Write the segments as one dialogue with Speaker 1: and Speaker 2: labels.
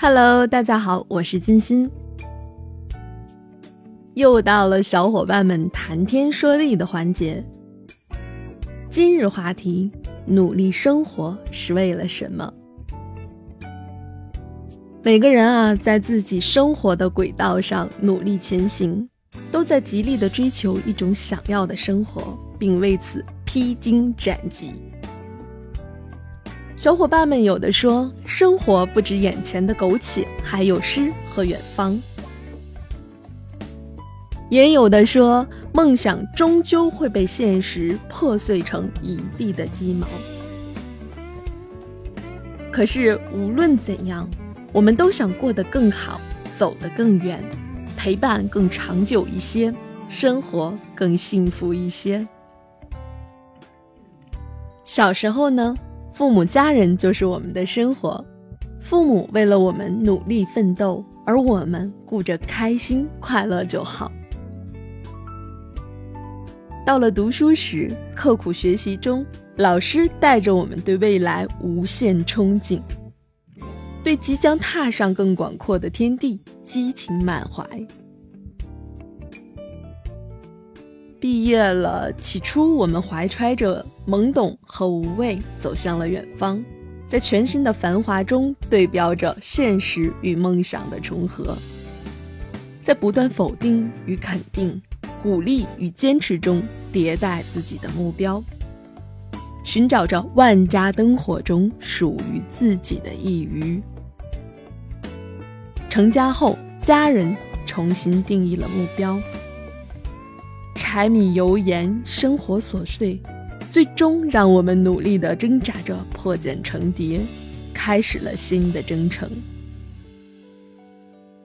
Speaker 1: Hello，大家好，我是金鑫。又到了小伙伴们谈天说地的环节。今日话题：努力生活是为了什么？每个人啊，在自己生活的轨道上努力前行，都在极力的追求一种想要的生活，并为此披荆斩棘。小伙伴们有的说，生活不止眼前的苟且，还有诗和远方；也有的说，梦想终究会被现实破碎成一地的鸡毛。可是无论怎样，我们都想过得更好，走得更远，陪伴更长久一些，生活更幸福一些。小时候呢？父母家人就是我们的生活，父母为了我们努力奋斗，而我们顾着开心快乐就好。到了读书时，刻苦学习中，老师带着我们对未来无限憧憬，对即将踏上更广阔的天地激情满怀。毕业了，起初我们怀揣着懵懂和无畏，走向了远方，在全新的繁华中对标着现实与梦想的重合，在不断否定与肯定、鼓励与坚持中迭代自己的目标，寻找着万家灯火中属于自己的一隅。成家后，家人重新定义了目标。柴米油盐，生活琐碎，最终让我们努力地挣扎着破茧成蝶，开始了新的征程。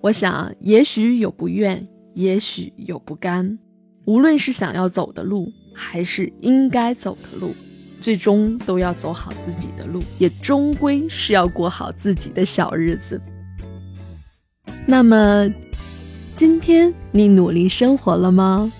Speaker 1: 我想，也许有不愿，也许有不甘，无论是想要走的路，还是应该走的路，最终都要走好自己的路，也终归是要过好自己的小日子。那么，今天你努力生活了吗？